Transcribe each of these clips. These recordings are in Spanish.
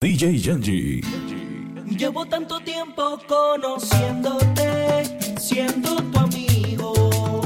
DJ Yanji. Llevo tanto tiempo conociéndote, siendo tu amigo,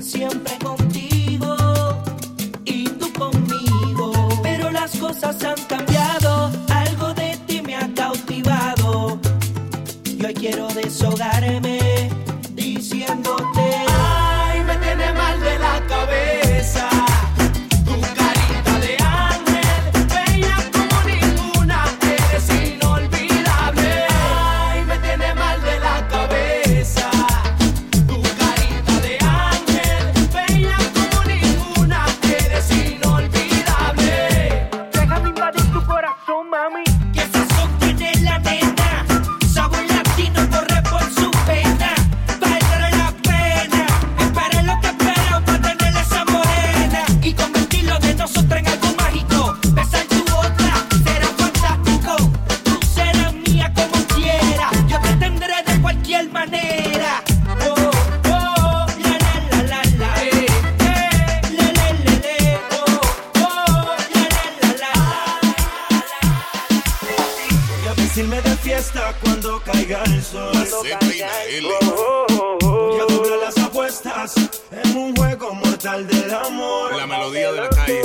siempre contigo y tú conmigo. Pero las cosas han cambiado, algo de ti me ha cautivado. Y hoy quiero deshogarme La melodía de la calle.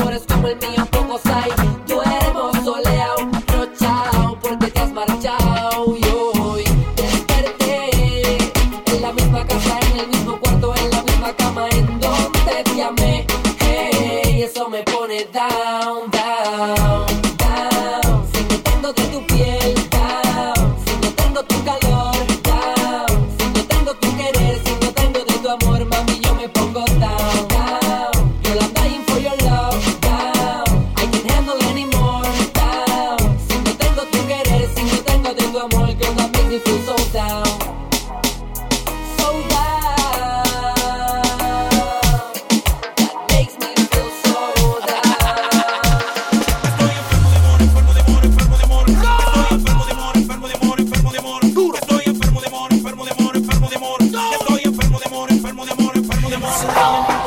amores como el mío pocos hay. Tú people in Marshall Island.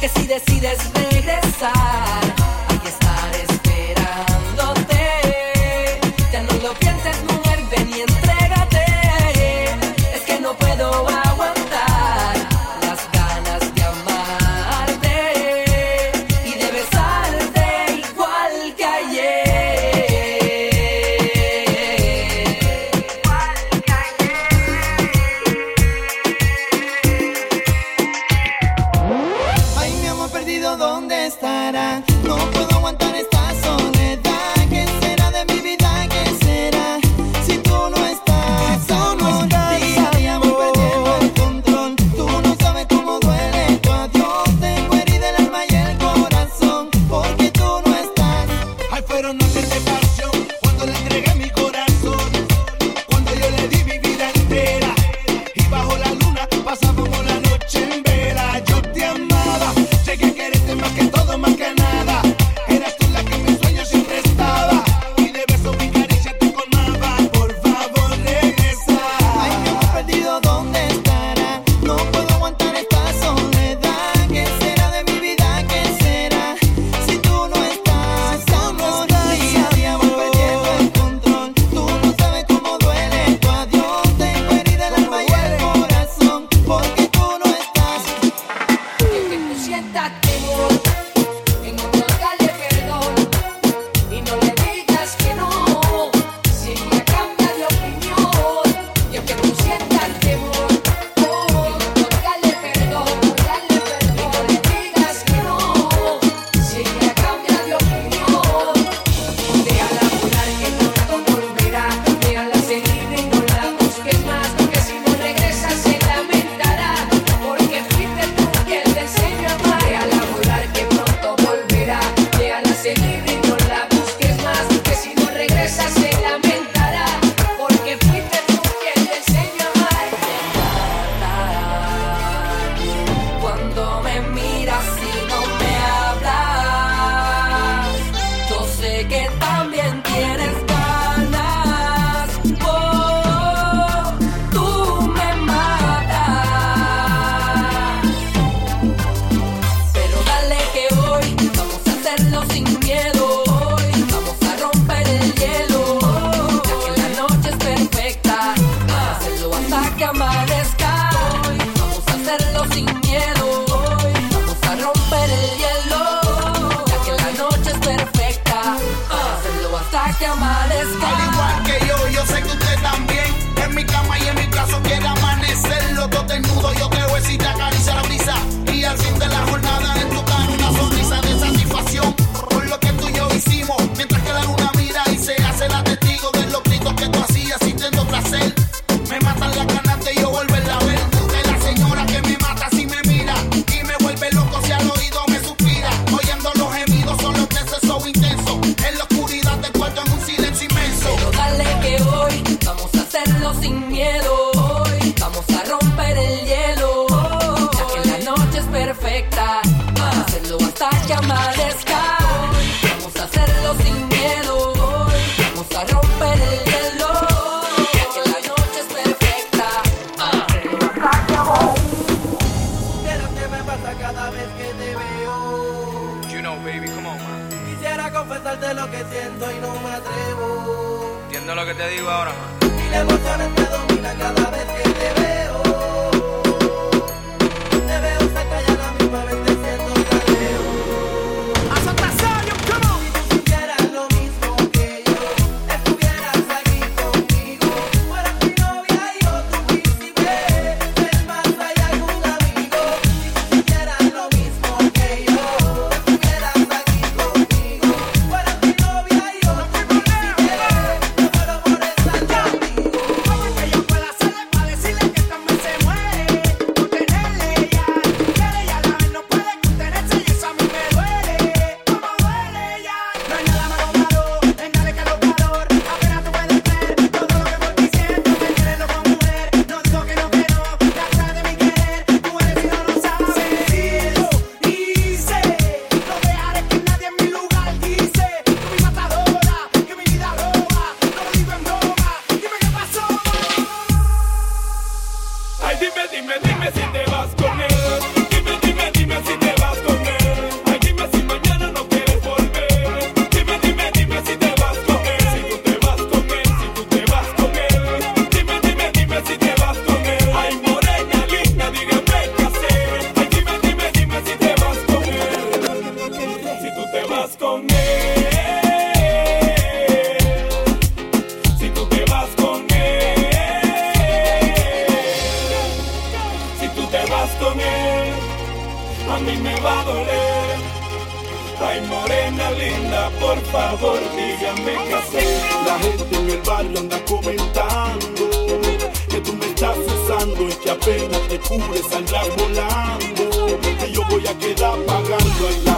Que si decides regresar, teu mal. siento y no me atrevo. Entiendo lo que te digo ahora, man. Y la la gente en el barrio anda comentando que tú me estás usando y que apenas te cubres saldrás volando. Que yo voy a quedar pagando